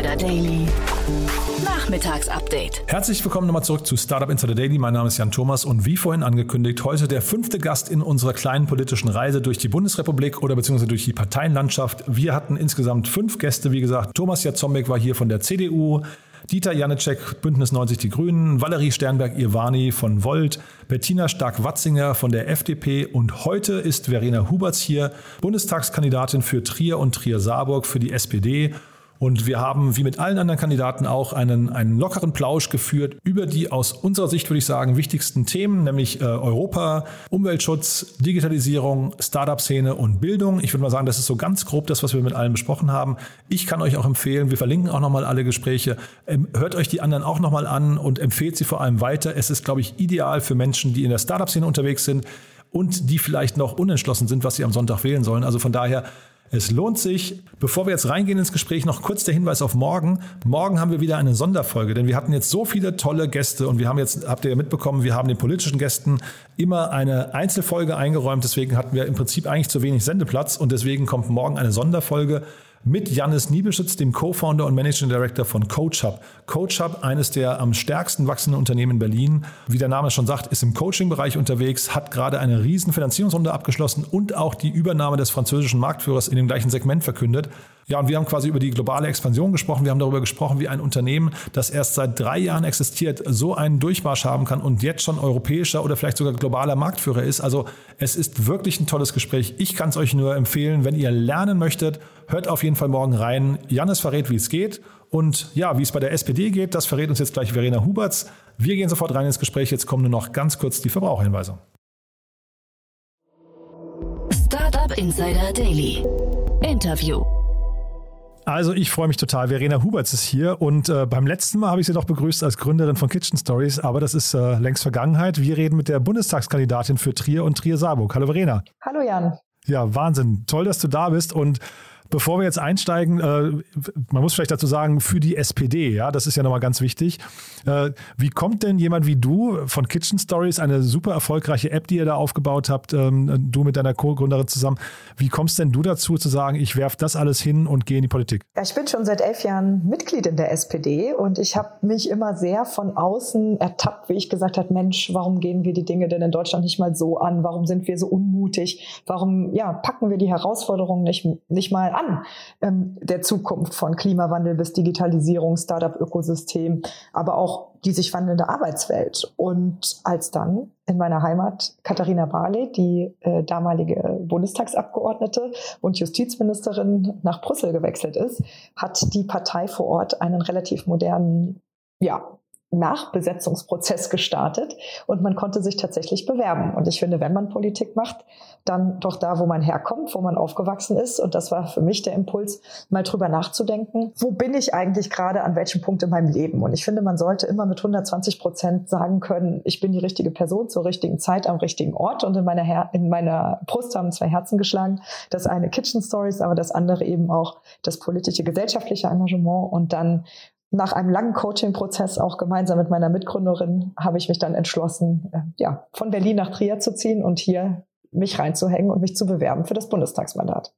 Insider Daily. Nachmittagsupdate. Herzlich willkommen nochmal zurück zu Startup Insider Daily. Mein Name ist Jan Thomas und wie vorhin angekündigt, heute der fünfte Gast in unserer kleinen politischen Reise durch die Bundesrepublik oder beziehungsweise durch die Parteienlandschaft. Wir hatten insgesamt fünf Gäste, wie gesagt. Thomas Jazombek war hier von der CDU. Dieter Janicek, Bündnis 90 Die Grünen, Valerie Sternberg-Irvani von Volt, Bettina Stark-Watzinger von der FDP und heute ist Verena Huberts hier, Bundestagskandidatin für Trier und Trier-Saarburg für die SPD und wir haben, wie mit allen anderen Kandidaten, auch einen, einen lockeren Plausch geführt über die aus unserer Sicht, würde ich sagen, wichtigsten Themen, nämlich äh, Europa, Umweltschutz, Digitalisierung, Startup-Szene und Bildung. Ich würde mal sagen, das ist so ganz grob das, was wir mit allen besprochen haben. Ich kann euch auch empfehlen, wir verlinken auch nochmal alle Gespräche. Ähm, hört euch die anderen auch nochmal an und empfehlt sie vor allem weiter. Es ist, glaube ich, ideal für Menschen, die in der Startup-Szene unterwegs sind und die vielleicht noch unentschlossen sind, was sie am Sonntag wählen sollen. Also von daher es lohnt sich. Bevor wir jetzt reingehen ins Gespräch, noch kurz der Hinweis auf morgen. Morgen haben wir wieder eine Sonderfolge, denn wir hatten jetzt so viele tolle Gäste und wir haben jetzt, habt ihr ja mitbekommen, wir haben den politischen Gästen immer eine Einzelfolge eingeräumt. Deswegen hatten wir im Prinzip eigentlich zu wenig Sendeplatz und deswegen kommt morgen eine Sonderfolge mit Jannis Niebeschütz, dem Co-Founder und Managing Director von CoachHub. CoachHub, eines der am stärksten wachsenden Unternehmen in Berlin, wie der Name schon sagt, ist im Coaching-Bereich unterwegs, hat gerade eine riesen Finanzierungsrunde abgeschlossen und auch die Übernahme des französischen Marktführers in dem gleichen Segment verkündet. Ja, und wir haben quasi über die globale Expansion gesprochen. Wir haben darüber gesprochen, wie ein Unternehmen, das erst seit drei Jahren existiert, so einen Durchmarsch haben kann und jetzt schon europäischer oder vielleicht sogar globaler Marktführer ist. Also es ist wirklich ein tolles Gespräch. Ich kann es euch nur empfehlen, wenn ihr lernen möchtet, hört auf jeden Fall morgen rein. Jannis verrät, wie es geht. Und ja, wie es bei der SPD geht, das verrät uns jetzt gleich Verena Huberts. Wir gehen sofort rein ins Gespräch. Jetzt kommen nur noch ganz kurz die Verbraucherhinweise. Startup Insider Daily. Interview. Also ich freue mich total. Verena Huberts ist hier und äh, beim letzten Mal habe ich sie doch begrüßt als Gründerin von Kitchen Stories, aber das ist äh, längst Vergangenheit. Wir reden mit der Bundestagskandidatin für Trier und Trier-Saarburg. Hallo Verena. Hallo Jan. Ja, Wahnsinn. Toll, dass du da bist und Bevor wir jetzt einsteigen, äh, man muss vielleicht dazu sagen, für die SPD, ja, das ist ja nochmal ganz wichtig. Äh, wie kommt denn jemand wie du von Kitchen Stories, eine super erfolgreiche App, die ihr da aufgebaut habt, ähm, du mit deiner Co-Gründerin zusammen, wie kommst denn du dazu zu sagen, ich werfe das alles hin und gehe in die Politik? Ich bin schon seit elf Jahren Mitglied in der SPD und ich habe mich immer sehr von außen ertappt, wie ich gesagt habe, Mensch, warum gehen wir die Dinge denn in Deutschland nicht mal so an? Warum sind wir so unmutig? Warum ja, packen wir die Herausforderungen nicht, nicht mal an? An ähm, der Zukunft von Klimawandel bis Digitalisierung, Startup-Ökosystem, aber auch die sich wandelnde Arbeitswelt. Und als dann in meiner Heimat Katharina Barley, die äh, damalige Bundestagsabgeordnete und Justizministerin nach Brüssel gewechselt ist, hat die Partei vor Ort einen relativ modernen ja, Nachbesetzungsprozess gestartet und man konnte sich tatsächlich bewerben. Und ich finde, wenn man Politik macht, dann doch da, wo man herkommt, wo man aufgewachsen ist. Und das war für mich der Impuls, mal drüber nachzudenken, wo bin ich eigentlich gerade an welchem Punkt in meinem Leben? Und ich finde, man sollte immer mit 120 Prozent sagen können, ich bin die richtige Person zur richtigen Zeit am richtigen Ort. Und in meiner, Her in meiner Brust haben zwei Herzen geschlagen. Das eine Kitchen Stories, aber das andere eben auch das politische, gesellschaftliche Engagement und dann nach einem langen Coaching-Prozess auch gemeinsam mit meiner Mitgründerin habe ich mich dann entschlossen, äh, ja, von Berlin nach Trier zu ziehen und hier mich reinzuhängen und mich zu bewerben für das Bundestagsmandat.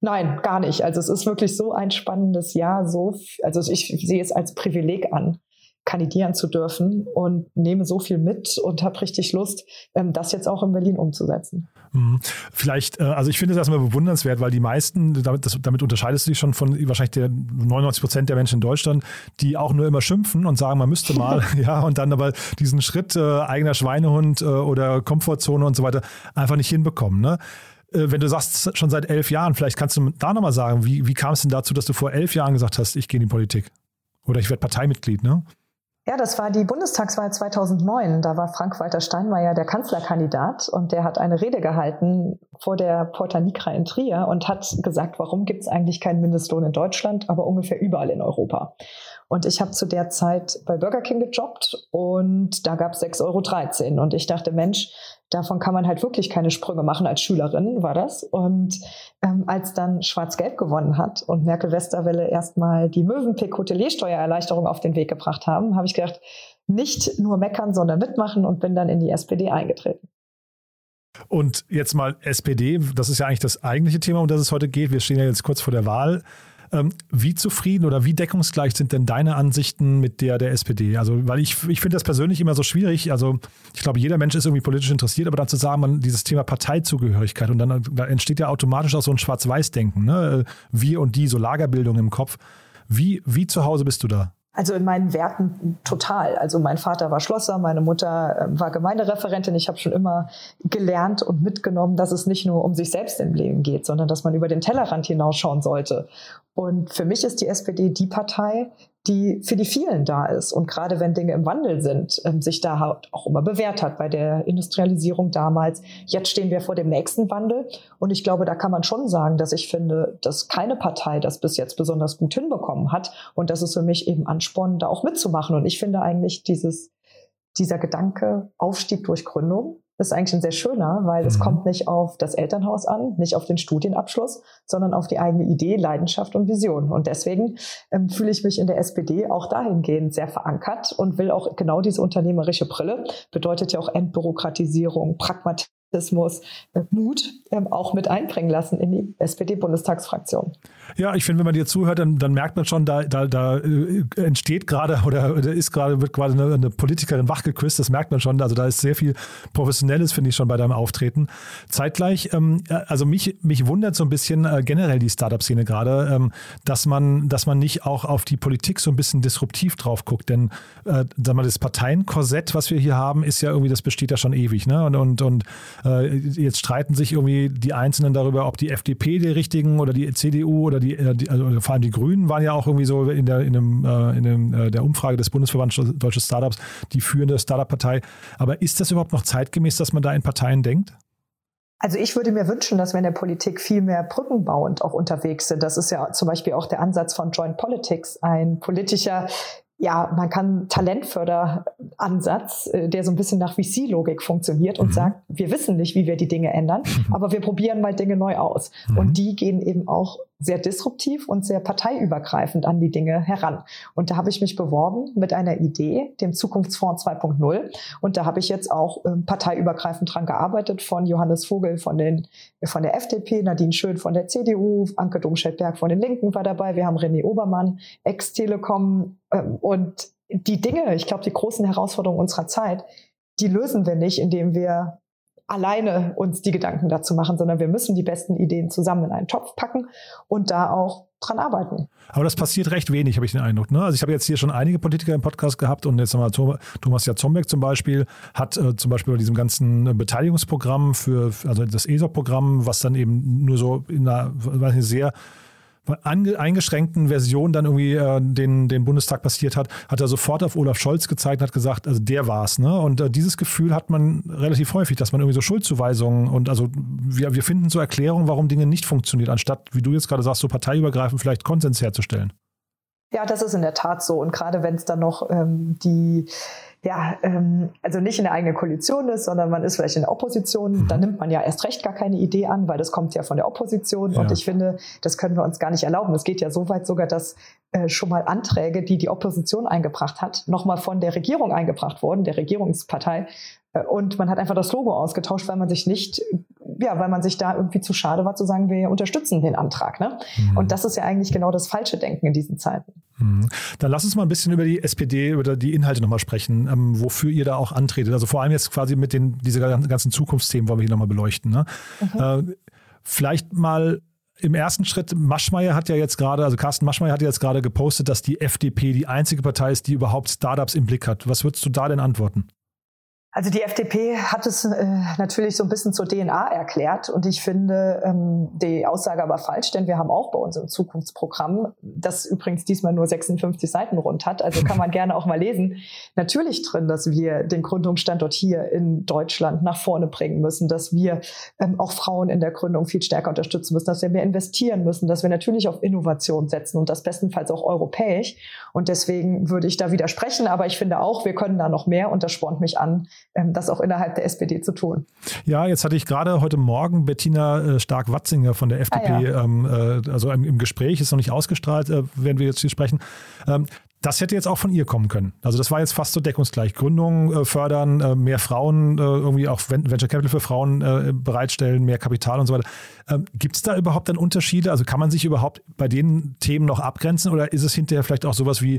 Nein, gar nicht. Also es ist wirklich so ein spannendes Jahr, so, also ich sehe es als Privileg an, kandidieren zu dürfen und nehme so viel mit und habe richtig Lust, ähm, das jetzt auch in Berlin umzusetzen. Mhm. Vielleicht, äh, also ich finde das erstmal bewundernswert, weil die meisten, damit, das, damit unterscheidest du dich schon von wahrscheinlich der 99 Prozent der Menschen in Deutschland, die auch nur immer schimpfen und sagen, man müsste mal, ja, und dann aber diesen Schritt äh, eigener Schweinehund äh, oder Komfortzone und so weiter einfach nicht hinbekommen. Ne? Äh, wenn du sagst, schon seit elf Jahren, vielleicht kannst du da nochmal sagen, wie, wie kam es denn dazu, dass du vor elf Jahren gesagt hast, ich gehe in die Politik? Oder ich werde Parteimitglied, ne? Ja, das war die Bundestagswahl 2009. Da war Frank-Walter Steinmeier der Kanzlerkandidat und der hat eine Rede gehalten vor der Porta Nigra in Trier und hat gesagt, warum gibt es eigentlich keinen Mindestlohn in Deutschland, aber ungefähr überall in Europa. Und ich habe zu der Zeit bei Burger King gejobbt und da gab es 6,13 Euro. Und ich dachte, Mensch, davon kann man halt wirklich keine Sprünge machen. Als Schülerin war das. Und ähm, als dann Schwarz-Gelb gewonnen hat und Merkel-Westerwelle erstmal die Mövenpick-Hoteliersteuererleichterung auf den Weg gebracht haben, habe ich gedacht, nicht nur meckern, sondern mitmachen und bin dann in die SPD eingetreten. Und jetzt mal SPD, das ist ja eigentlich das eigentliche Thema, um das es heute geht. Wir stehen ja jetzt kurz vor der Wahl. Ähm, wie zufrieden oder wie deckungsgleich sind denn deine Ansichten mit der der SPD? Also, weil ich, ich finde das persönlich immer so schwierig. Also, ich glaube, jeder Mensch ist irgendwie politisch interessiert, aber dann zu sagen, man dieses Thema Parteizugehörigkeit und dann da entsteht ja automatisch auch so ein Schwarz-Weiß-Denken, ne? Wir und die, so Lagerbildung im Kopf. Wie, wie zu Hause bist du da? Also in meinen Werten total. Also mein Vater war Schlosser, meine Mutter ähm, war Gemeindereferentin. Ich habe schon immer gelernt und mitgenommen, dass es nicht nur um sich selbst im Leben geht, sondern dass man über den Tellerrand hinausschauen sollte. Und für mich ist die SPD die Partei, die für die vielen da ist. Und gerade wenn Dinge im Wandel sind, ähm, sich da halt auch immer bewährt hat bei der Industrialisierung damals. Jetzt stehen wir vor dem nächsten Wandel. Und ich glaube, da kann man schon sagen, dass ich finde, dass keine Partei das bis jetzt besonders gut hinbekommen hat. Und das ist für mich eben Ansporn, da auch mitzumachen. Und ich finde eigentlich dieses dieser Gedanke Aufstieg durch Gründung ist eigentlich ein sehr schöner, weil mhm. es kommt nicht auf das Elternhaus an, nicht auf den Studienabschluss, sondern auf die eigene Idee, Leidenschaft und Vision. Und deswegen ähm, fühle ich mich in der SPD auch dahingehend sehr verankert und will auch genau diese unternehmerische Brille, bedeutet ja auch Entbürokratisierung, Pragmatismus, Patriotismus, äh, Mut ähm, auch mit einbringen lassen in die SPD-Bundestagsfraktion. Ja, ich finde, wenn man dir zuhört, dann, dann merkt man schon, da, da, da äh, entsteht gerade oder, oder ist gerade, wird gerade eine, eine, Politikerin wachgeküsst, das merkt man schon. Also da ist sehr viel Professionelles, finde ich, schon bei deinem Auftreten. Zeitgleich, ähm, äh, also mich, mich wundert so ein bisschen äh, generell die Startup-Szene gerade, ähm, dass man, dass man nicht auch auf die Politik so ein bisschen disruptiv drauf guckt. Denn äh, sag mal, das Parteienkorsett, was wir hier haben, ist ja irgendwie, das besteht ja schon ewig. Ne? Und, und, und jetzt streiten sich irgendwie die Einzelnen darüber, ob die FDP die richtigen oder die CDU oder die, äh, die also vor allem die Grünen waren ja auch irgendwie so in der, in dem, äh, in dem, der Umfrage des Bundesverbands Deutsche Startups die führende Startup-Partei. Aber ist das überhaupt noch zeitgemäß, dass man da in Parteien denkt? Also ich würde mir wünschen, dass wir in der Politik viel mehr brückenbauend auch unterwegs sind. Das ist ja zum Beispiel auch der Ansatz von Joint Politics, ein politischer ja, man kann Talentförderansatz, äh, der so ein bisschen nach VC-Logik funktioniert und mhm. sagt, wir wissen nicht, wie wir die Dinge ändern, aber wir probieren mal Dinge neu aus. Mhm. Und die gehen eben auch sehr disruptiv und sehr parteiübergreifend an die Dinge heran. Und da habe ich mich beworben mit einer Idee, dem Zukunftsfonds 2.0. Und da habe ich jetzt auch ähm, parteiübergreifend dran gearbeitet, von Johannes Vogel von, den, von der FDP, Nadine Schön von der CDU, Anke Domscheit-Berg von den Linken war dabei, wir haben René Obermann, Ex-Telekom. Ähm, und die Dinge, ich glaube, die großen Herausforderungen unserer Zeit, die lösen wir nicht, indem wir alleine uns die Gedanken dazu machen, sondern wir müssen die besten Ideen zusammen in einen Topf packen und da auch dran arbeiten. Aber das passiert recht wenig, habe ich den Eindruck. Ne? Also ich habe jetzt hier schon einige Politiker im Podcast gehabt und jetzt haben wir Thomas Jatzombeck zum Beispiel hat äh, zum Beispiel bei diesem ganzen äh, Beteiligungsprogramm für, also das ESOP-Programm, was dann eben nur so in einer weiß nicht, sehr eingeschränkten Version dann irgendwie äh, den, den Bundestag passiert hat, hat er sofort auf Olaf Scholz gezeigt und hat gesagt, also der war's. Ne? Und äh, dieses Gefühl hat man relativ häufig, dass man irgendwie so Schuldzuweisungen und also wir, wir finden so Erklärungen, warum Dinge nicht funktionieren, anstatt, wie du jetzt gerade sagst, so parteiübergreifend vielleicht Konsens herzustellen. Ja, das ist in der Tat so. Und gerade wenn es dann noch ähm, die ja, ähm, also nicht in der eigenen Koalition ist, sondern man ist vielleicht in der Opposition, mhm. dann nimmt man ja erst recht gar keine Idee an, weil das kommt ja von der Opposition. Ja. Und ich finde, das können wir uns gar nicht erlauben. Es geht ja so weit sogar, dass äh, schon mal Anträge, die die Opposition eingebracht hat, nochmal von der Regierung eingebracht wurden, der Regierungspartei. Und man hat einfach das Logo ausgetauscht, weil man sich nicht, ja, weil man sich da irgendwie zu schade war zu sagen, wir unterstützen den Antrag. Ne? Mhm. Und das ist ja eigentlich genau das falsche Denken in diesen Zeiten. Mhm. Dann lass uns mal ein bisschen über die SPD, über die Inhalte nochmal sprechen, ähm, wofür ihr da auch antretet. Also vor allem jetzt quasi mit den, diese ganzen Zukunftsthemen wollen wir hier nochmal beleuchten. Ne? Mhm. Äh, vielleicht mal im ersten Schritt, Maschmeyer hat ja jetzt gerade, also Carsten Maschmeyer hat ja jetzt gerade gepostet, dass die FDP die einzige Partei ist, die überhaupt Startups im Blick hat. Was würdest du da denn antworten? Also die FDP hat es äh, natürlich so ein bisschen zur DNA erklärt und ich finde ähm, die Aussage aber falsch, denn wir haben auch bei unserem Zukunftsprogramm, das übrigens diesmal nur 56 Seiten rund hat, also kann man gerne auch mal lesen, natürlich drin, dass wir den Gründungsstandort hier in Deutschland nach vorne bringen müssen, dass wir ähm, auch Frauen in der Gründung viel stärker unterstützen müssen, dass wir mehr investieren müssen, dass wir natürlich auf Innovation setzen und das bestenfalls auch europäisch. Und deswegen würde ich da widersprechen, aber ich finde auch, wir können da noch mehr und das spornt mich an, das auch innerhalb der SPD zu tun. Ja, jetzt hatte ich gerade heute Morgen Bettina äh, Stark-Watzinger von der FDP, ah, ja. ähm, äh, also im, Gespräch, ist noch nicht ausgestrahlt, äh, werden wir jetzt hier sprechen. Ähm, das hätte jetzt auch von ihr kommen können. Also das war jetzt fast so deckungsgleich. Gründung äh, fördern, äh, mehr Frauen, äh, irgendwie auch Venture Capital für Frauen bereitstellen, mehr Kapital und so weiter. Ähm, Gibt es da überhaupt dann Unterschiede? Also kann man sich überhaupt bei den Themen noch abgrenzen oder ist es hinterher vielleicht auch sowas wie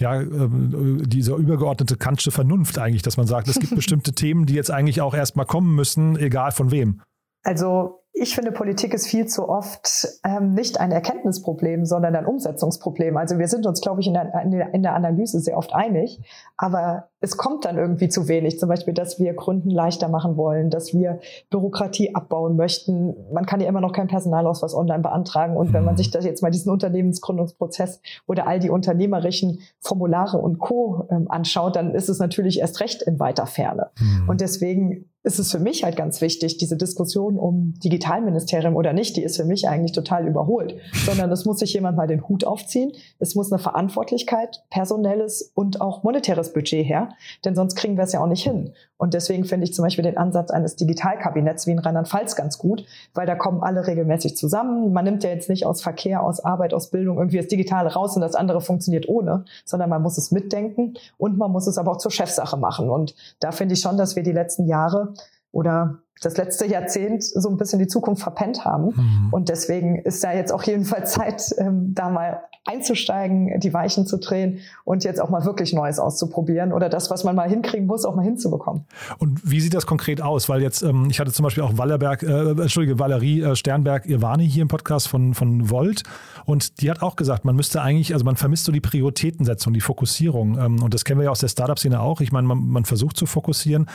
ja, ähm, dieser übergeordnete Kantsche Vernunft eigentlich, dass man sagt, es gibt bestimmte Themen, die jetzt eigentlich auch erstmal kommen müssen, egal von wem? Also ich finde, Politik ist viel zu oft ähm, nicht ein Erkenntnisproblem, sondern ein Umsetzungsproblem. Also wir sind uns, glaube ich, in der, in der Analyse sehr oft einig, aber es kommt dann irgendwie zu wenig. Zum Beispiel, dass wir Gründen leichter machen wollen, dass wir Bürokratie abbauen möchten. Man kann ja immer noch kein Personalausweis online beantragen. Und wenn man mhm. sich das jetzt mal diesen Unternehmensgründungsprozess oder all die unternehmerischen Formulare und Co. Ähm, anschaut, dann ist es natürlich erst recht in weiter Ferne. Mhm. Und deswegen ist es für mich halt ganz wichtig, diese Diskussion um Digitalministerium oder nicht, die ist für mich eigentlich total überholt, sondern es muss sich jemand mal den Hut aufziehen. Es muss eine Verantwortlichkeit, personelles und auch monetäres Budget her, denn sonst kriegen wir es ja auch nicht hin. Und deswegen finde ich zum Beispiel den Ansatz eines Digitalkabinetts wie in Rheinland-Pfalz ganz gut, weil da kommen alle regelmäßig zusammen. Man nimmt ja jetzt nicht aus Verkehr, aus Arbeit, aus Bildung irgendwie das Digitale raus und das andere funktioniert ohne, sondern man muss es mitdenken und man muss es aber auch zur Chefsache machen. Und da finde ich schon, dass wir die letzten Jahre oder das letzte Jahrzehnt so ein bisschen die Zukunft verpennt haben. Mhm. Und deswegen ist da jetzt auch jedenfalls Zeit, ähm, da mal einzusteigen, die Weichen zu drehen und jetzt auch mal wirklich Neues auszuprobieren oder das, was man mal hinkriegen muss, auch mal hinzubekommen. Und wie sieht das konkret aus? Weil jetzt, ähm, ich hatte zum Beispiel auch Wallerberg, äh, Entschuldige, Valerie äh, Sternberg-Irvani hier im Podcast von, von Volt und die hat auch gesagt, man müsste eigentlich, also man vermisst so die Prioritätensetzung, die Fokussierung. Ähm, und das kennen wir ja aus der Startup-Szene auch. Ich meine, man, man versucht zu fokussieren.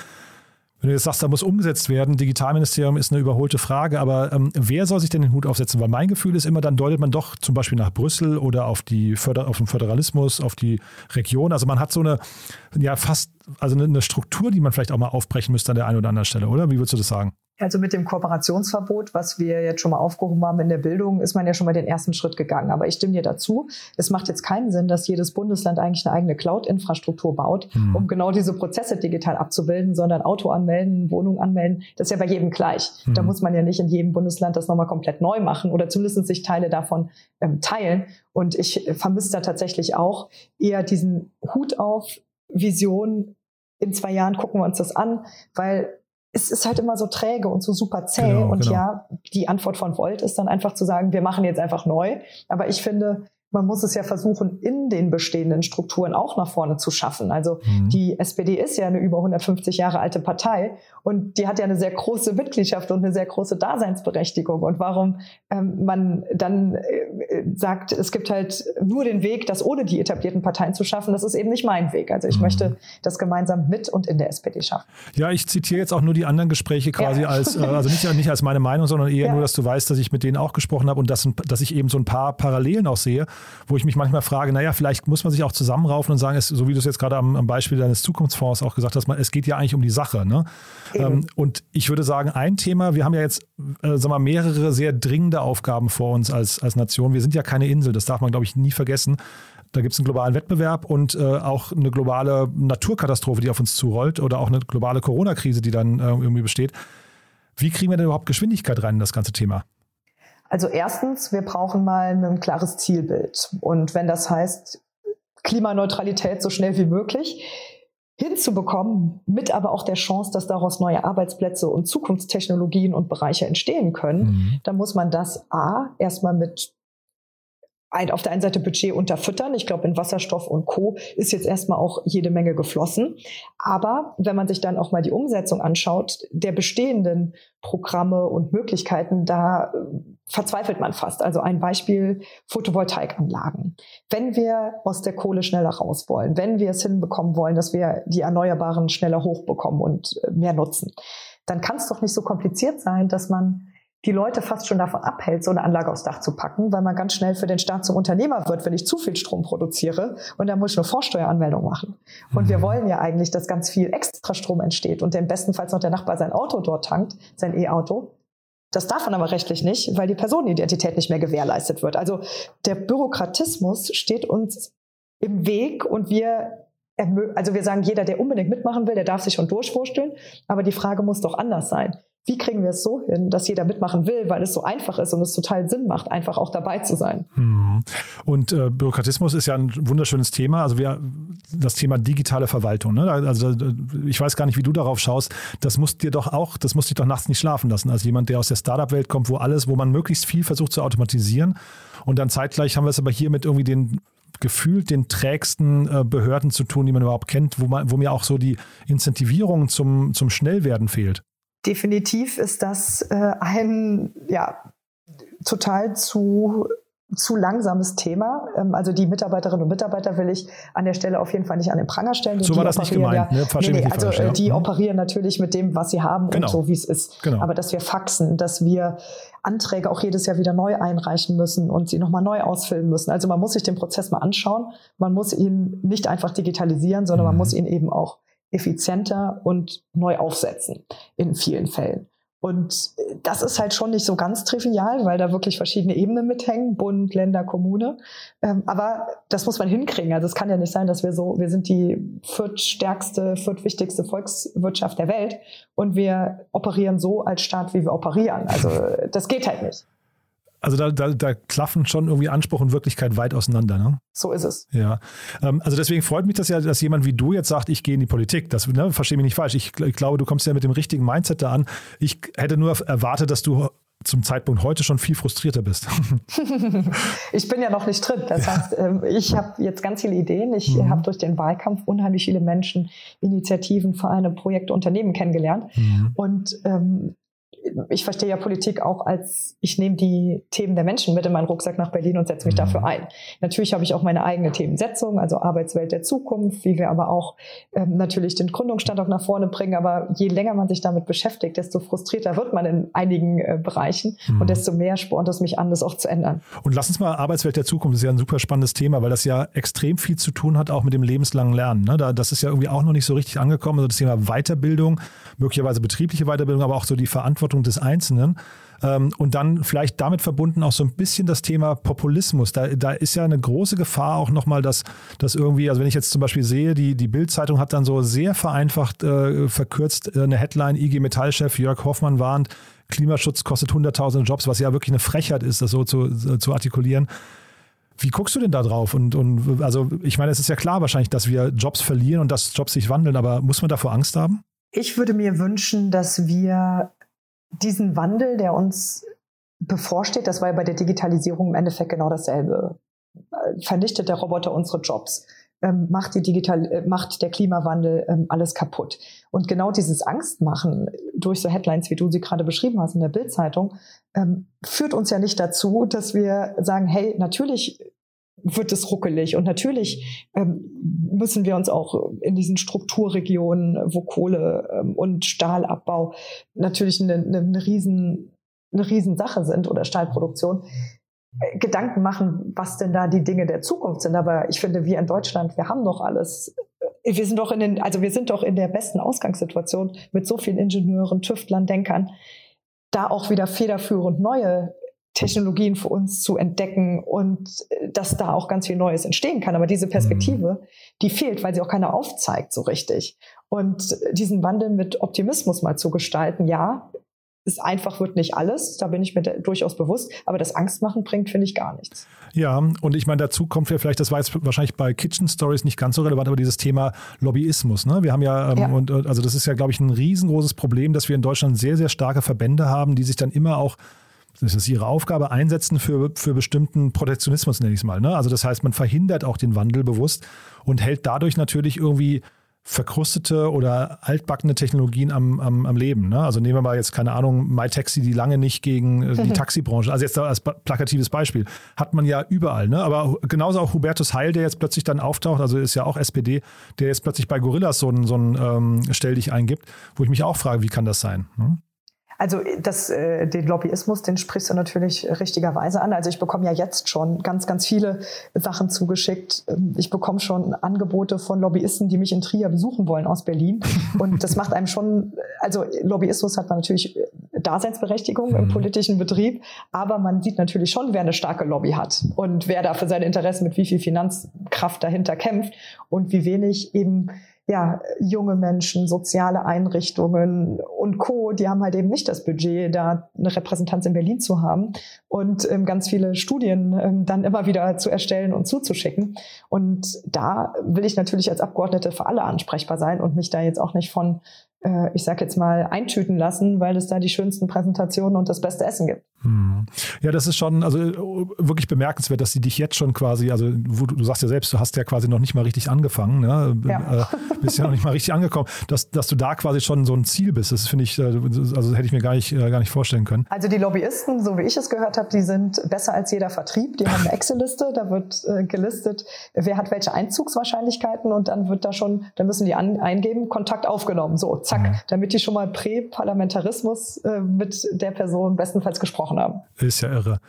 Wenn du jetzt sagst, da muss umgesetzt werden, Digitalministerium ist eine überholte Frage, aber ähm, wer soll sich denn den Hut aufsetzen? Weil mein Gefühl ist immer, dann deutet man doch zum Beispiel nach Brüssel oder auf, die Förder auf den Föderalismus, auf die Region. Also man hat so eine, ja fast, also eine Struktur, die man vielleicht auch mal aufbrechen müsste an der einen oder anderen Stelle, oder? Wie würdest du das sagen? Also mit dem Kooperationsverbot, was wir jetzt schon mal aufgehoben haben in der Bildung, ist man ja schon mal den ersten Schritt gegangen. Aber ich stimme dir dazu. Es macht jetzt keinen Sinn, dass jedes Bundesland eigentlich eine eigene Cloud-Infrastruktur baut, mhm. um genau diese Prozesse digital abzubilden, sondern Auto anmelden, Wohnung anmelden. Das ist ja bei jedem gleich. Mhm. Da muss man ja nicht in jedem Bundesland das nochmal komplett neu machen oder zumindest sich Teile davon ähm, teilen. Und ich vermisse da tatsächlich auch eher diesen Hut auf, Vision, in zwei Jahren gucken wir uns das an, weil es ist halt immer so träge und so super zäh. Genau, und genau. ja, die Antwort von Volt ist dann einfach zu sagen, wir machen jetzt einfach neu. Aber ich finde, man muss es ja versuchen, in den bestehenden Strukturen auch nach vorne zu schaffen. Also mhm. die SPD ist ja eine über 150 Jahre alte Partei und die hat ja eine sehr große Mitgliedschaft und eine sehr große Daseinsberechtigung. Und warum ähm, man dann äh, sagt, es gibt halt nur den Weg, das ohne die etablierten Parteien zu schaffen, das ist eben nicht mein Weg. Also ich mhm. möchte das gemeinsam mit und in der SPD schaffen. Ja, ich zitiere jetzt auch nur die anderen Gespräche quasi ja. als, äh, also nicht, nicht als meine Meinung, sondern eher ja. nur, dass du weißt, dass ich mit denen auch gesprochen habe und dass, dass ich eben so ein paar Parallelen auch sehe wo ich mich manchmal frage, naja, vielleicht muss man sich auch zusammenraufen und sagen, es, so wie du es jetzt gerade am, am, Beispiel deines Zukunftsfonds auch gesagt hast, man, es geht ja eigentlich um die Sache. Ne? Ähm, und ich würde sagen, ein Thema, wir haben ja jetzt äh, sagen wir, mehrere sehr dringende Aufgaben vor uns als, als Nation. Wir sind ja keine Insel, das darf man, glaube ich, nie vergessen. Da gibt es einen globalen Wettbewerb und äh, auch eine globale Naturkatastrophe, die auf uns zurollt oder auch eine globale Corona-Krise, die dann äh, irgendwie besteht. Wie kriegen wir denn überhaupt Geschwindigkeit rein in das ganze Thema? Also erstens, wir brauchen mal ein klares Zielbild. Und wenn das heißt, Klimaneutralität so schnell wie möglich hinzubekommen, mit aber auch der Chance, dass daraus neue Arbeitsplätze und Zukunftstechnologien und Bereiche entstehen können, mhm. dann muss man das A erstmal mit ein, auf der einen Seite Budget unterfüttern. Ich glaube, in Wasserstoff und Co. ist jetzt erstmal auch jede Menge geflossen. Aber wenn man sich dann auch mal die Umsetzung anschaut, der bestehenden Programme und Möglichkeiten, da äh, verzweifelt man fast. Also ein Beispiel Photovoltaikanlagen. Wenn wir aus der Kohle schneller raus wollen, wenn wir es hinbekommen wollen, dass wir die Erneuerbaren schneller hochbekommen und äh, mehr nutzen, dann kann es doch nicht so kompliziert sein, dass man die Leute fast schon davon abhält, so eine Anlage aufs Dach zu packen, weil man ganz schnell für den Staat zum Unternehmer wird, wenn ich zu viel Strom produziere und dann muss ich eine Vorsteueranmeldung machen. Und wir mhm. wollen ja eigentlich, dass ganz viel extra Strom entsteht und im bestenfalls noch der Nachbar sein Auto dort tankt, sein E-Auto. Das darf man aber rechtlich nicht, weil die Personenidentität nicht mehr gewährleistet wird. Also der Bürokratismus steht uns im Weg und wir also wir sagen, jeder, der unbedingt mitmachen will, der darf sich schon durchwursteln. Aber die Frage muss doch anders sein. Wie kriegen wir es so hin, dass jeder mitmachen will, weil es so einfach ist und es total Sinn macht, einfach auch dabei zu sein. Mhm. Und äh, Bürokratismus ist ja ein wunderschönes Thema. Also wir, das Thema digitale Verwaltung. Ne? Also ich weiß gar nicht, wie du darauf schaust. Das muss dir doch auch, das muss dich doch nachts nicht schlafen lassen. Als jemand, der aus der Startup-Welt kommt, wo alles, wo man möglichst viel versucht zu automatisieren. Und dann zeitgleich haben wir es aber hier mit irgendwie den gefühlt den trägsten äh, Behörden zu tun, die man überhaupt kennt, wo, man, wo mir auch so die Incentivierung zum, zum Schnellwerden fehlt. Definitiv ist das äh, ein ja, total zu zu langsames Thema. Ähm, also die Mitarbeiterinnen und Mitarbeiter will ich an der Stelle auf jeden Fall nicht an den Pranger stellen. So war das nicht gemeint. Ja, ne? nee, nee, also falsch, die mhm. operieren natürlich mit dem, was sie haben genau. und so, wie es ist. Genau. Aber dass wir faxen, dass wir Anträge auch jedes Jahr wieder neu einreichen müssen und sie nochmal neu ausfüllen müssen. Also man muss sich den Prozess mal anschauen. Man muss ihn nicht einfach digitalisieren, sondern mhm. man muss ihn eben auch effizienter und neu aufsetzen in vielen Fällen. Und das ist halt schon nicht so ganz trivial, weil da wirklich verschiedene Ebenen mithängen, Bund, Länder, Kommune. Ähm, aber das muss man hinkriegen. Also es kann ja nicht sein, dass wir so, wir sind die viertstärkste, viertwichtigste Volkswirtschaft der Welt und wir operieren so als Staat, wie wir operieren. Also das geht halt nicht. Also da, da, da klaffen schon irgendwie Anspruch und Wirklichkeit weit auseinander. Ne? So ist es. Ja. Ähm, also deswegen freut mich das ja, dass jemand wie du jetzt sagt, ich gehe in die Politik. Das ne, verstehe mich nicht falsch. Ich, ich glaube, du kommst ja mit dem richtigen Mindset da an. Ich hätte nur erwartet, dass du zum Zeitpunkt heute schon viel frustrierter bist. ich bin ja noch nicht drin. Das ja. heißt, ähm, ich habe jetzt ganz viele Ideen. Ich mhm. habe durch den Wahlkampf unheimlich viele Menschen, Initiativen, Vereine, Projekte, Unternehmen kennengelernt. Mhm. Und ähm, ich verstehe ja Politik auch als, ich nehme die Themen der Menschen mit in meinen Rucksack nach Berlin und setze mich mhm. dafür ein. Natürlich habe ich auch meine eigene Themensetzung, also Arbeitswelt der Zukunft, wie wir aber auch ähm, natürlich den Gründungsstandort nach vorne bringen. Aber je länger man sich damit beschäftigt, desto frustrierter wird man in einigen äh, Bereichen mhm. und desto mehr spornt es mich an, das auch zu ändern. Und lass uns mal Arbeitswelt der Zukunft, das ist ja ein super spannendes Thema, weil das ja extrem viel zu tun hat, auch mit dem lebenslangen Lernen. Ne? Da, das ist ja irgendwie auch noch nicht so richtig angekommen. Also das Thema Weiterbildung, möglicherweise betriebliche Weiterbildung, aber auch so die Verantwortung Verantwortung des Einzelnen. Ähm, und dann vielleicht damit verbunden auch so ein bisschen das Thema Populismus. Da, da ist ja eine große Gefahr auch nochmal, dass, dass irgendwie, also wenn ich jetzt zum Beispiel sehe, die, die Bild-Zeitung hat dann so sehr vereinfacht, äh, verkürzt äh, eine Headline, IG Metall-Chef Jörg Hoffmann warnt, Klimaschutz kostet hunderttausende Jobs, was ja wirklich eine Frechheit ist, das so zu, zu artikulieren. Wie guckst du denn da drauf? Und, und also ich meine, es ist ja klar wahrscheinlich, dass wir Jobs verlieren und dass Jobs sich wandeln, aber muss man davor Angst haben? Ich würde mir wünschen, dass wir diesen Wandel, der uns bevorsteht, das war ja bei der Digitalisierung im Endeffekt genau dasselbe. Äh, vernichtet der Roboter unsere Jobs, ähm, macht, die Digital äh, macht der Klimawandel ähm, alles kaputt. Und genau dieses Angstmachen durch so Headlines, wie du sie gerade beschrieben hast in der Bildzeitung, ähm, führt uns ja nicht dazu, dass wir sagen, hey, natürlich wird es ruckelig. Und natürlich ähm, müssen wir uns auch in diesen Strukturregionen, wo Kohle ähm, und Stahlabbau natürlich eine, eine, eine, riesen, eine Riesensache sind oder Stahlproduktion, äh, Gedanken machen, was denn da die Dinge der Zukunft sind. Aber ich finde, wir in Deutschland, wir haben doch alles. Äh, wir sind doch in den, also wir sind doch in der besten Ausgangssituation mit so vielen Ingenieuren, Tüftlern, Denkern, da auch wieder federführend neue Technologien für uns zu entdecken und äh, dass da auch ganz viel Neues entstehen kann. Aber diese Perspektive, mhm. die fehlt, weil sie auch keiner aufzeigt so richtig. Und diesen Wandel mit Optimismus mal zu gestalten, ja, ist einfach wird nicht alles, da bin ich mir durchaus bewusst, aber das Angstmachen bringt, finde ich, gar nichts. Ja, und ich meine, dazu kommt ja vielleicht, das war jetzt wahrscheinlich bei Kitchen Stories nicht ganz so relevant, aber dieses Thema Lobbyismus. Ne? Wir haben ja, ähm, ja. und also das ist ja, glaube ich, ein riesengroßes Problem, dass wir in Deutschland sehr, sehr starke Verbände haben, die sich dann immer auch das ist ihre Aufgabe, einsetzen für, für bestimmten Protektionismus, nenne ich es mal. Ne? Also das heißt, man verhindert auch den Wandel bewusst und hält dadurch natürlich irgendwie verkrustete oder altbackene Technologien am, am, am Leben. Ne? Also nehmen wir mal jetzt, keine Ahnung, MyTaxi, die lange nicht gegen äh, die Taxibranche, also jetzt als plakatives Beispiel, hat man ja überall. Ne? Aber genauso auch Hubertus Heil, der jetzt plötzlich dann auftaucht, also ist ja auch SPD, der jetzt plötzlich bei Gorillas so ein, so ein ähm, Stell dich eingibt, wo ich mich auch frage, wie kann das sein? Ne? Also das, äh, den Lobbyismus, den sprichst du natürlich richtigerweise an. Also ich bekomme ja jetzt schon ganz, ganz viele Sachen zugeschickt. Ähm, ich bekomme schon Angebote von Lobbyisten, die mich in Trier besuchen wollen aus Berlin. Und das macht einem schon, also Lobbyismus hat man natürlich äh, Daseinsberechtigung im mhm. politischen Betrieb, aber man sieht natürlich schon, wer eine starke Lobby hat und wer da für seine Interessen mit wie viel Finanzkraft dahinter kämpft und wie wenig eben ja, junge Menschen, soziale Einrichtungen und Co., die haben halt eben nicht das Budget, da eine Repräsentanz in Berlin zu haben und ähm, ganz viele Studien ähm, dann immer wieder zu erstellen und zuzuschicken. Und da will ich natürlich als Abgeordnete für alle ansprechbar sein und mich da jetzt auch nicht von äh, ich sag jetzt mal, eintüten lassen, weil es da die schönsten Präsentationen und das beste Essen gibt. Hm. Ja, das ist schon also wirklich bemerkenswert, dass sie dich jetzt schon quasi, also wo, du sagst ja selbst, du hast ja quasi noch nicht mal richtig angefangen, ne? Ja. Äh, bist ja noch nicht mal richtig angekommen, dass, dass du da quasi schon so ein Ziel bist. Das finde ich, äh, also hätte ich mir gar nicht, äh, gar nicht vorstellen können. Also die Lobbyisten, so wie ich es gehört habe, die sind besser als jeder Vertrieb. Die haben eine Excel-Liste, da wird äh, gelistet, wer hat welche Einzugswahrscheinlichkeiten und dann wird da schon, dann müssen die an, eingeben, Kontakt aufgenommen. So, zack, mhm. damit die schon mal Prä-Parlamentarismus äh, mit der Person bestenfalls gesprochen haben. Ist ja irre.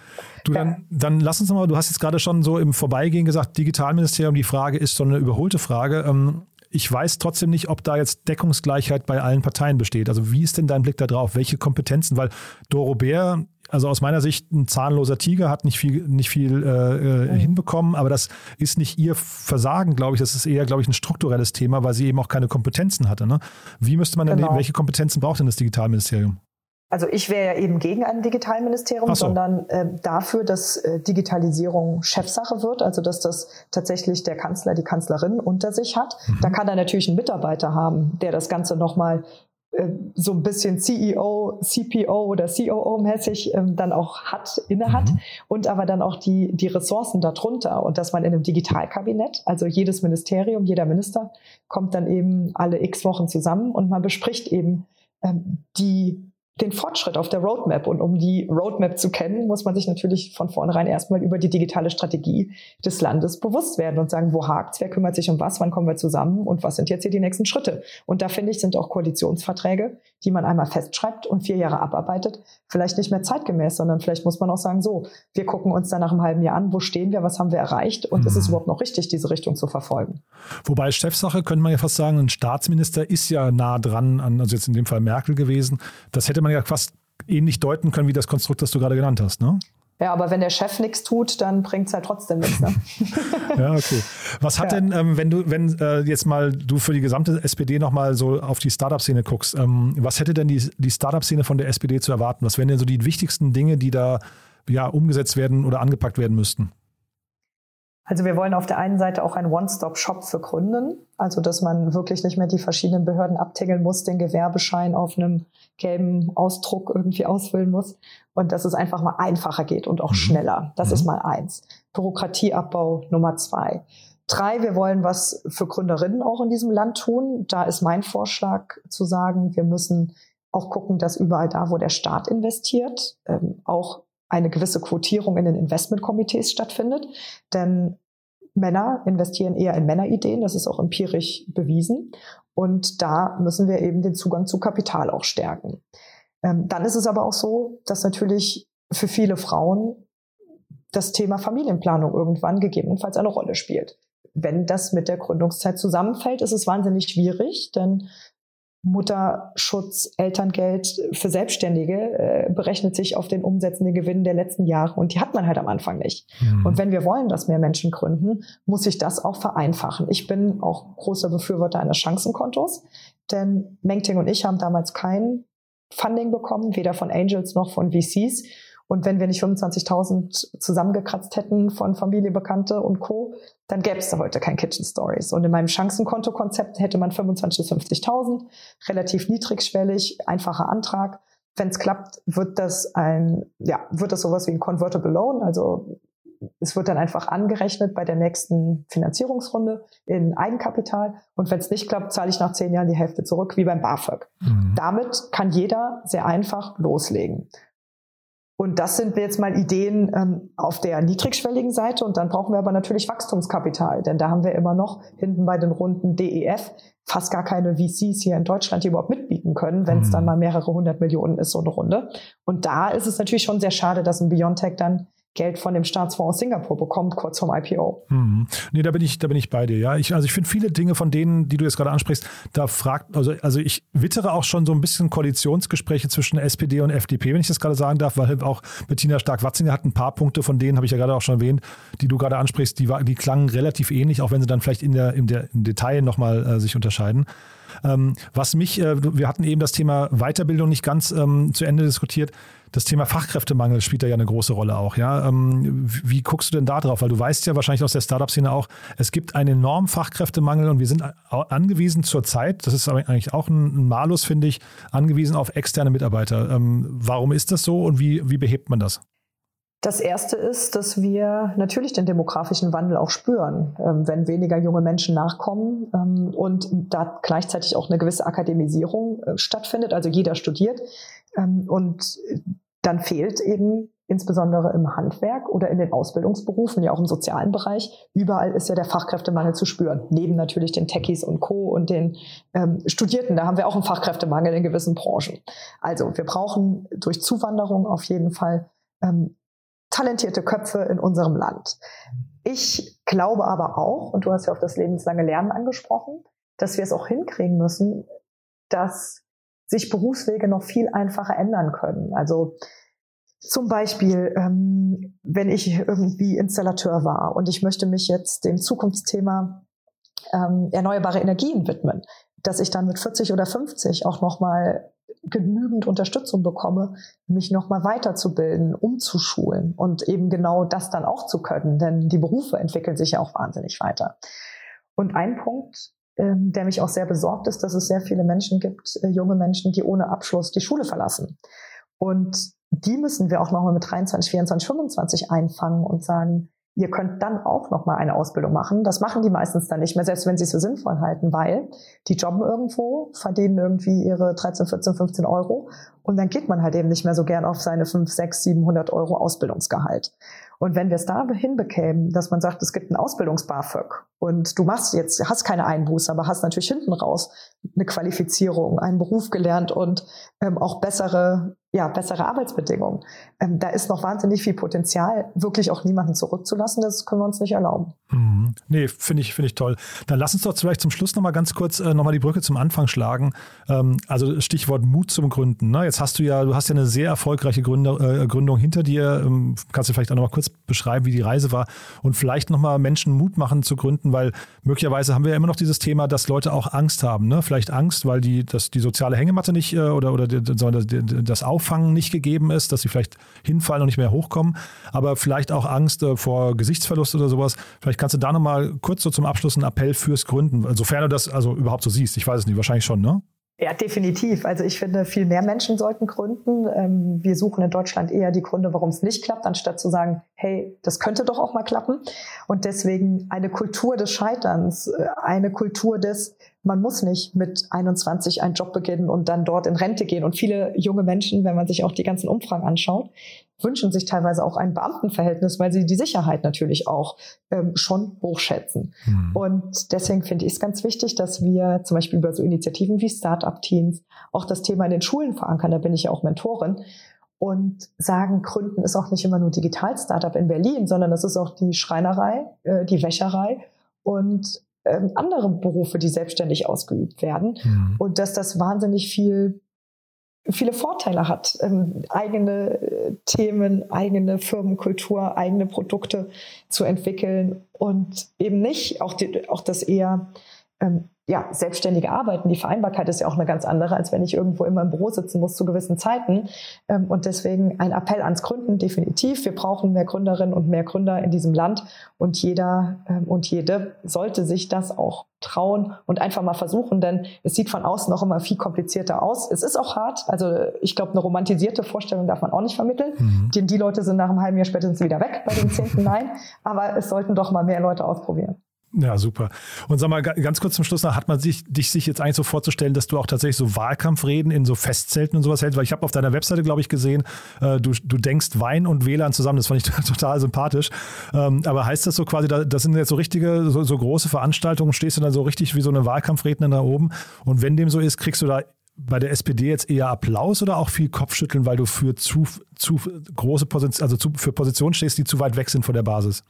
Du, ja. Dann, dann lass uns mal, du hast jetzt gerade schon so im Vorbeigehen gesagt, Digitalministerium, die Frage ist so eine überholte Frage. Ähm, ich weiß trotzdem nicht, ob da jetzt Deckungsgleichheit bei allen Parteien besteht. Also wie ist denn dein Blick da drauf? Welche Kompetenzen? Weil Doro Bär, also aus meiner Sicht ein zahnloser Tiger, hat nicht viel, nicht viel äh, mhm. hinbekommen, aber das ist nicht ihr Versagen, glaube ich. Das ist eher, glaube ich, ein strukturelles Thema, weil sie eben auch keine Kompetenzen hatte. Ne? Wie müsste man denn, genau. welche Kompetenzen braucht denn das Digitalministerium? Also ich wäre ja eben gegen ein Digitalministerium, so. sondern äh, dafür, dass äh, Digitalisierung Chefsache wird, also dass das tatsächlich der Kanzler, die Kanzlerin unter sich hat. Mhm. Da kann er natürlich einen Mitarbeiter haben, der das Ganze nochmal so ein bisschen CEO, CPO oder COO-mäßig ähm, dann auch hat, innehat mhm. und aber dann auch die, die Ressourcen darunter und dass man in einem Digitalkabinett, also jedes Ministerium, jeder Minister kommt dann eben alle x Wochen zusammen und man bespricht eben ähm, die den Fortschritt auf der Roadmap. Und um die Roadmap zu kennen, muss man sich natürlich von vornherein erstmal über die digitale Strategie des Landes bewusst werden und sagen, wo hakt's, wer kümmert sich um was, wann kommen wir zusammen und was sind jetzt hier die nächsten Schritte. Und da finde ich, sind auch Koalitionsverträge, die man einmal festschreibt und vier Jahre abarbeitet, vielleicht nicht mehr zeitgemäß, sondern vielleicht muss man auch sagen, so, wir gucken uns dann nach einem halben Jahr an, wo stehen wir, was haben wir erreicht und mhm. ist es mhm. überhaupt noch richtig, diese Richtung zu verfolgen. Wobei Chefsache, könnte man ja fast sagen, ein Staatsminister ist ja nah dran an, also jetzt in dem Fall Merkel gewesen. Das hätte man ja fast ähnlich deuten können wie das Konstrukt, das du gerade genannt hast, ne? Ja, aber wenn der Chef nichts tut, dann bringt es halt trotzdem nichts. Ne? ja, okay. Was hat ja. denn, ähm, wenn du, wenn äh, jetzt mal du für die gesamte SPD nochmal so auf die Startup-Szene guckst, ähm, was hätte denn die, die Startup-Szene von der SPD zu erwarten? Was wären denn so die wichtigsten Dinge, die da ja umgesetzt werden oder angepackt werden müssten? Also wir wollen auf der einen Seite auch ein One-Stop-Shop für Kunden, also dass man wirklich nicht mehr die verschiedenen Behörden abtingeln muss, den Gewerbeschein auf einem gelben Ausdruck irgendwie ausfüllen muss und dass es einfach mal einfacher geht und auch mhm. schneller. Das mhm. ist mal eins. Bürokratieabbau Nummer zwei. Drei, wir wollen was für Gründerinnen auch in diesem Land tun. Da ist mein Vorschlag zu sagen, wir müssen auch gucken, dass überall da, wo der Staat investiert, ähm, auch eine gewisse Quotierung in den Investmentkomitees stattfindet. Denn Männer investieren eher in Männerideen, das ist auch empirisch bewiesen. Und da müssen wir eben den Zugang zu Kapital auch stärken. Ähm, dann ist es aber auch so, dass natürlich für viele Frauen das Thema Familienplanung irgendwann gegebenenfalls eine Rolle spielt. Wenn das mit der Gründungszeit zusammenfällt, ist es wahnsinnig schwierig, denn Mutterschutz, Elterngeld für Selbstständige äh, berechnet sich auf den umsetzenden Gewinn der letzten Jahre und die hat man halt am Anfang nicht. Mhm. Und wenn wir wollen, dass mehr Menschen gründen, muss sich das auch vereinfachen. Ich bin auch großer Befürworter eines Chancenkontos, denn Mengting und ich haben damals kein Funding bekommen, weder von Angels noch von VCs. Und wenn wir nicht 25.000 zusammengekratzt hätten von Familie, Bekannte und Co., dann gäbe es da heute kein Kitchen Stories. Und in meinem Chancenkonto-Konzept hätte man 25.000 bis 50.000, relativ niedrigschwellig, einfacher Antrag. Wenn es klappt, wird das ein, ja, wird das sowas wie ein Convertible Loan, also es wird dann einfach angerechnet bei der nächsten Finanzierungsrunde in Eigenkapital. Und wenn es nicht klappt, zahle ich nach zehn Jahren die Hälfte zurück, wie beim BAföG. Mhm. Damit kann jeder sehr einfach loslegen. Und das sind jetzt mal Ideen ähm, auf der niedrigschwelligen Seite. Und dann brauchen wir aber natürlich Wachstumskapital, denn da haben wir immer noch hinten bei den Runden DEF fast gar keine VCs hier in Deutschland, die überhaupt mitbieten können, wenn es mhm. dann mal mehrere hundert Millionen ist, so eine Runde. Und da ist es natürlich schon sehr schade, dass ein Biontech dann Geld von dem Staatsfonds aus Singapur bekommt, kurz vorm IPO. Mhm. Nee, da bin ich, da bin ich bei dir. Ja, ich, also ich finde viele Dinge von denen, die du jetzt gerade ansprichst, da fragt, also, also ich wittere auch schon so ein bisschen Koalitionsgespräche zwischen SPD und FDP, wenn ich das gerade sagen darf, weil auch Bettina Stark-Watzinger hat ein paar Punkte von denen, habe ich ja gerade auch schon erwähnt, die du gerade ansprichst, die, die klangen relativ ähnlich, auch wenn sie dann vielleicht in der, in der, im Detail nochmal äh, sich unterscheiden. Ähm, was mich, äh, wir hatten eben das Thema Weiterbildung nicht ganz ähm, zu Ende diskutiert. Das Thema Fachkräftemangel spielt da ja eine große Rolle auch. Ja? Ähm, wie guckst du denn da drauf? Weil du weißt ja wahrscheinlich aus der Startup-Szene auch, es gibt einen enormen Fachkräftemangel und wir sind angewiesen zurzeit, das ist eigentlich auch ein Malus, finde ich, angewiesen auf externe Mitarbeiter. Ähm, warum ist das so und wie, wie behebt man das? Das erste ist, dass wir natürlich den demografischen Wandel auch spüren, ähm, wenn weniger junge Menschen nachkommen ähm, und da gleichzeitig auch eine gewisse Akademisierung äh, stattfindet, also jeder studiert und dann fehlt eben insbesondere im Handwerk oder in den Ausbildungsberufen, ja auch im sozialen Bereich, überall ist ja der Fachkräftemangel zu spüren. Neben natürlich den Techies und Co. und den ähm, Studierten, da haben wir auch einen Fachkräftemangel in gewissen Branchen. Also wir brauchen durch Zuwanderung auf jeden Fall ähm, talentierte Köpfe in unserem Land. Ich glaube aber auch, und du hast ja auf das lebenslange Lernen angesprochen, dass wir es auch hinkriegen müssen, dass sich Berufswege noch viel einfacher ändern können. Also zum Beispiel, ähm, wenn ich irgendwie Installateur war und ich möchte mich jetzt dem Zukunftsthema ähm, erneuerbare Energien widmen, dass ich dann mit 40 oder 50 auch nochmal genügend Unterstützung bekomme, mich nochmal weiterzubilden, umzuschulen und eben genau das dann auch zu können, denn die Berufe entwickeln sich ja auch wahnsinnig weiter. Und ein Punkt, der mich auch sehr besorgt ist, dass es sehr viele Menschen gibt, äh, junge Menschen, die ohne Abschluss die Schule verlassen. Und die müssen wir auch nochmal mit 23, 24, 25 einfangen und sagen, Ihr könnt dann auch noch mal eine Ausbildung machen. Das machen die meistens dann nicht mehr, selbst wenn sie es für sinnvoll halten, weil die jobben irgendwo, verdienen irgendwie ihre 13, 14, 15 Euro und dann geht man halt eben nicht mehr so gern auf seine 5, 6, 700 Euro Ausbildungsgehalt. Und wenn wir es da hinbekämen, dass man sagt, es gibt ein Ausbildungs-BAföG und du machst jetzt, hast keine Einbuße, aber hast natürlich hinten raus eine Qualifizierung, einen Beruf gelernt und ähm, auch bessere ja, bessere Arbeitsbedingungen. Ähm, da ist noch wahnsinnig viel Potenzial, wirklich auch niemanden zurückzulassen. Das können wir uns nicht erlauben. Mhm. Nee, finde ich, finde ich toll. Dann lass uns doch vielleicht zum Schluss nochmal ganz kurz äh, nochmal die Brücke zum Anfang schlagen. Ähm, also Stichwort Mut zum Gründen. Ne? Jetzt hast du ja, du hast ja eine sehr erfolgreiche Gründer, äh, Gründung hinter dir. Ähm, kannst du vielleicht auch nochmal kurz beschreiben, wie die Reise war und vielleicht nochmal Menschen Mut machen zu gründen, weil möglicherweise haben wir ja immer noch dieses Thema, dass Leute auch Angst haben. Ne? Vielleicht Angst, weil die, das, die soziale Hängematte nicht äh, oder, oder das Auf Auffangen nicht gegeben ist, dass sie vielleicht hinfallen und nicht mehr hochkommen, aber vielleicht auch Angst äh, vor Gesichtsverlust oder sowas. Vielleicht kannst du da nochmal kurz so zum Abschluss einen Appell fürs Gründen, sofern du das also überhaupt so siehst. Ich weiß es nicht, wahrscheinlich schon, ne? Ja, definitiv. Also ich finde, viel mehr Menschen sollten gründen. Ähm, wir suchen in Deutschland eher die Gründe, warum es nicht klappt, anstatt zu sagen, hey, das könnte doch auch mal klappen. Und deswegen eine Kultur des Scheiterns, äh, eine Kultur des, man muss nicht mit 21 einen Job beginnen und dann dort in Rente gehen. Und viele junge Menschen, wenn man sich auch die ganzen Umfragen anschaut, wünschen sich teilweise auch ein Beamtenverhältnis, weil sie die Sicherheit natürlich auch ähm, schon hochschätzen. Mhm. Und deswegen finde ich es ganz wichtig, dass wir zum Beispiel über so Initiativen wie Start-up-Teams auch das Thema in den Schulen verankern. Da bin ich ja auch Mentorin und sagen, Gründen ist auch nicht immer nur Digital-Startup in Berlin, sondern es ist auch die Schreinerei, äh, die Wäscherei und ähm, andere Berufe, die selbstständig ausgeübt werden. Mhm. Und dass das wahnsinnig viel viele Vorteile hat, ähm, eigene äh, Themen, eigene Firmenkultur, eigene Produkte zu entwickeln und eben nicht auch, die, auch das eher ähm, ja, selbstständige Arbeiten, die Vereinbarkeit ist ja auch eine ganz andere, als wenn ich irgendwo immer im Büro sitzen muss zu gewissen Zeiten. Ähm, und deswegen ein Appell ans Gründen, definitiv. Wir brauchen mehr Gründerinnen und mehr Gründer in diesem Land. Und jeder ähm, und jede sollte sich das auch trauen und einfach mal versuchen, denn es sieht von außen noch immer viel komplizierter aus. Es ist auch hart. Also ich glaube, eine romantisierte Vorstellung darf man auch nicht vermitteln. Mhm. Denn die Leute sind nach einem halben Jahr spätestens wieder weg bei dem zehnten Nein. Aber es sollten doch mal mehr Leute ausprobieren. Ja, super. Und sag mal, ganz kurz zum Schluss noch, hat man sich, dich sich jetzt eigentlich so vorzustellen, dass du auch tatsächlich so Wahlkampfreden in so Festzelten und sowas hältst? Weil ich habe auf deiner Webseite, glaube ich, gesehen, äh, du, du denkst Wein und WLAN zusammen. Das fand ich total sympathisch. Ähm, aber heißt das so quasi, da, das sind jetzt so richtige, so, so große Veranstaltungen, stehst du dann so richtig wie so eine Wahlkampfrednerin da oben? Und wenn dem so ist, kriegst du da bei der SPD jetzt eher Applaus oder auch viel Kopfschütteln, weil du für zu, zu große Position, also zu, für Positionen stehst, die zu weit weg sind von der Basis?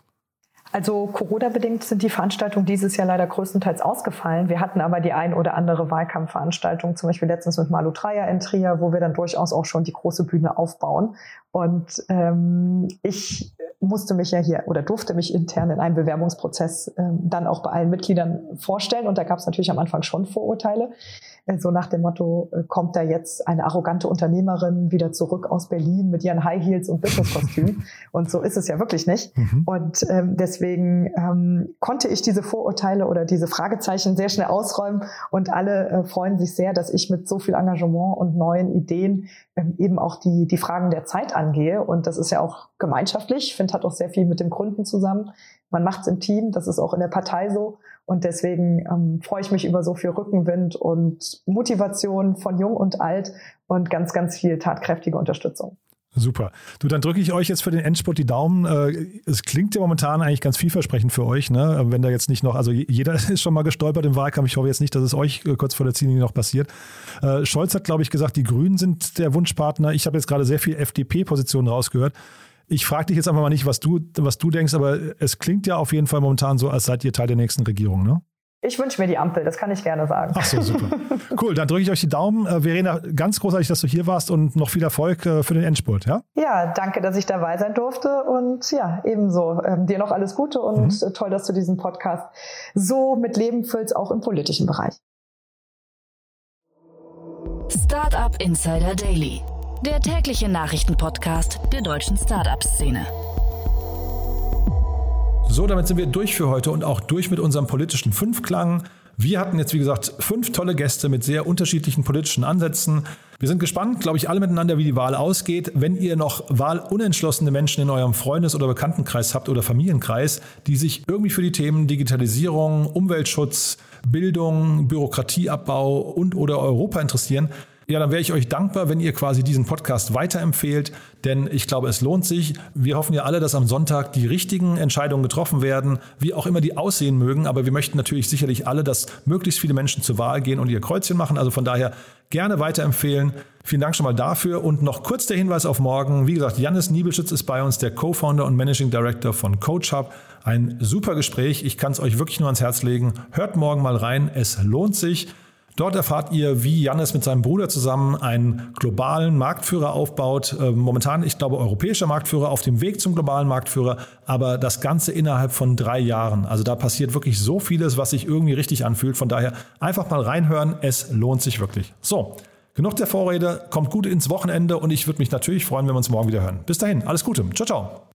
Also Corona-bedingt sind die Veranstaltungen dieses Jahr leider größtenteils ausgefallen. Wir hatten aber die ein oder andere Wahlkampfveranstaltung, zum Beispiel letztens mit Malu Dreyer in Trier, wo wir dann durchaus auch schon die große Bühne aufbauen. Und ähm, ich musste mich ja hier oder durfte mich intern in einem Bewerbungsprozess ähm, dann auch bei allen Mitgliedern vorstellen. Und da gab es natürlich am Anfang schon Vorurteile. Äh, so nach dem Motto, äh, kommt da jetzt eine arrogante Unternehmerin wieder zurück aus Berlin mit ihren High Heels und Businesskostüm. und so ist es ja wirklich nicht. Mhm. Und ähm, deswegen ähm, konnte ich diese Vorurteile oder diese Fragezeichen sehr schnell ausräumen. Und alle äh, freuen sich sehr, dass ich mit so viel Engagement und neuen Ideen ähm, eben auch die, die Fragen der Zeit angehe. Und das ist ja auch gemeinschaftlich. Ich finde, hat auch sehr viel mit dem Gründen zusammen. Man macht es im Team, das ist auch in der Partei so. Und deswegen ähm, freue ich mich über so viel Rückenwind und Motivation von jung und alt und ganz, ganz viel tatkräftige Unterstützung. Super. Du, dann drücke ich euch jetzt für den Endspurt die Daumen. Äh, es klingt ja momentan eigentlich ganz vielversprechend für euch, ne? Wenn da jetzt nicht noch, also jeder ist schon mal gestolpert im Wahlkampf. Ich hoffe jetzt nicht, dass es euch äh, kurz vor der Ziellinie noch passiert. Äh, Scholz hat, glaube ich, gesagt, die Grünen sind der Wunschpartner. Ich habe jetzt gerade sehr viel FDP-Positionen rausgehört. Ich frage dich jetzt einfach mal nicht, was du, was du denkst, aber es klingt ja auf jeden Fall momentan so, als seid ihr Teil der nächsten Regierung, ne? Ich wünsche mir die Ampel, das kann ich gerne sagen. Ach so, super. Cool, dann drücke ich euch die Daumen. Äh, Verena, ganz großartig, dass du hier warst und noch viel Erfolg äh, für den Endspurt, ja? Ja, danke, dass ich dabei sein durfte und ja, ebenso. Ähm, dir noch alles Gute und mhm. toll, dass du diesen Podcast so mit Leben füllst, auch im politischen Bereich. Startup Insider Daily, der tägliche Nachrichtenpodcast der deutschen Startup-Szene. So, damit sind wir durch für heute und auch durch mit unserem politischen Fünfklang. Wir hatten jetzt, wie gesagt, fünf tolle Gäste mit sehr unterschiedlichen politischen Ansätzen. Wir sind gespannt, glaube ich, alle miteinander, wie die Wahl ausgeht. Wenn ihr noch wahlunentschlossene Menschen in eurem Freundes- oder Bekanntenkreis habt oder Familienkreis, die sich irgendwie für die Themen Digitalisierung, Umweltschutz, Bildung, Bürokratieabbau und oder Europa interessieren, ja, dann wäre ich euch dankbar, wenn ihr quasi diesen Podcast weiterempfehlt, denn ich glaube, es lohnt sich. Wir hoffen ja alle, dass am Sonntag die richtigen Entscheidungen getroffen werden, wie auch immer die aussehen mögen, aber wir möchten natürlich sicherlich alle, dass möglichst viele Menschen zur Wahl gehen und ihr Kreuzchen machen. Also von daher gerne weiterempfehlen. Vielen Dank schon mal dafür und noch kurz der Hinweis auf morgen. Wie gesagt, Jannis Niebelschütz ist bei uns, der Co-Founder und Managing Director von Coach Hub. Ein super Gespräch. Ich kann es euch wirklich nur ans Herz legen. Hört morgen mal rein. Es lohnt sich. Dort erfahrt ihr, wie Jannis mit seinem Bruder zusammen einen globalen Marktführer aufbaut. Äh, momentan, ich glaube, europäischer Marktführer auf dem Weg zum globalen Marktführer, aber das Ganze innerhalb von drei Jahren. Also da passiert wirklich so vieles, was sich irgendwie richtig anfühlt. Von daher einfach mal reinhören. Es lohnt sich wirklich. So. Genug der Vorrede, kommt gut ins Wochenende und ich würde mich natürlich freuen, wenn wir uns morgen wieder hören. Bis dahin, alles Gute. Ciao, ciao.